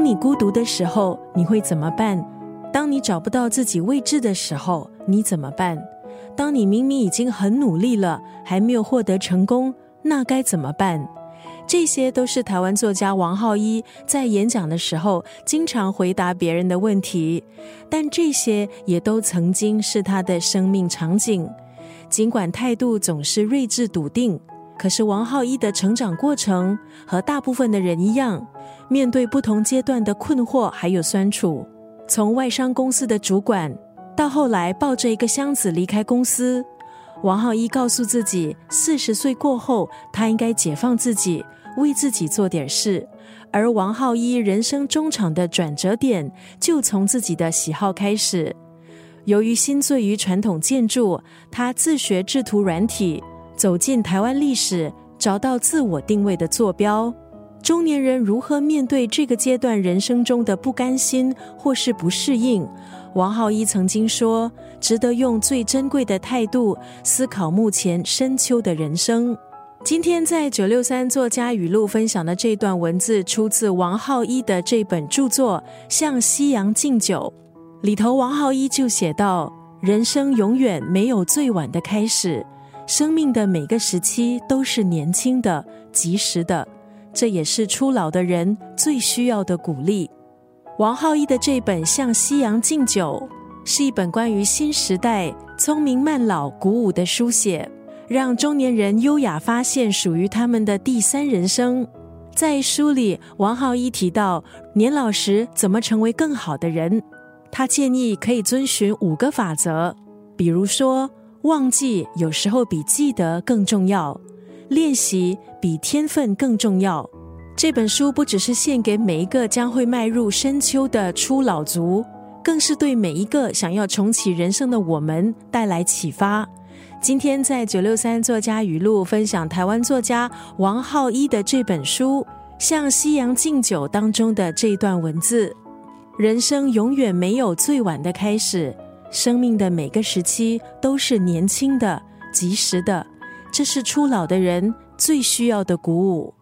当你孤独的时候，你会怎么办？当你找不到自己位置的时候，你怎么办？当你明明已经很努力了，还没有获得成功，那该怎么办？这些都是台湾作家王浩一在演讲的时候经常回答别人的问题，但这些也都曾经是他的生命场景。尽管态度总是睿智笃定，可是王浩一的成长过程和大部分的人一样，面对不同阶段的困惑还有酸楚。从外商公司的主管，到后来抱着一个箱子离开公司，王浩一告诉自己，四十岁过后，他应该解放自己，为自己做点事。而王浩一人生中场的转折点，就从自己的喜好开始。由于心醉于传统建筑，他自学制图软体，走进台湾历史，找到自我定位的坐标。中年人如何面对这个阶段人生中的不甘心或是不适应？王浩一曾经说：“值得用最珍贵的态度思考目前深秋的人生。”今天在九六三作家语录分享的这段文字，出自王浩一的这本著作《向夕阳敬酒》里头。王浩一就写道：“人生永远没有最晚的开始，生命的每个时期都是年轻的、及时的。”这也是初老的人最需要的鼓励。王浩一的这本《向夕阳敬酒》是一本关于新时代聪明慢老鼓舞的书写，让中年人优雅发现属于他们的第三人生。在书里，王浩一提到年老时怎么成为更好的人，他建议可以遵循五个法则，比如说，忘记有时候比记得更重要。练习比天分更重要。这本书不只是献给每一个将会迈入深秋的初老族，更是对每一个想要重启人生的我们带来启发。今天在九六三作家语录分享台湾作家王浩一的这本书《向夕阳敬酒》当中的这一段文字：人生永远没有最晚的开始，生命的每个时期都是年轻的、及时的。这是初老的人最需要的鼓舞。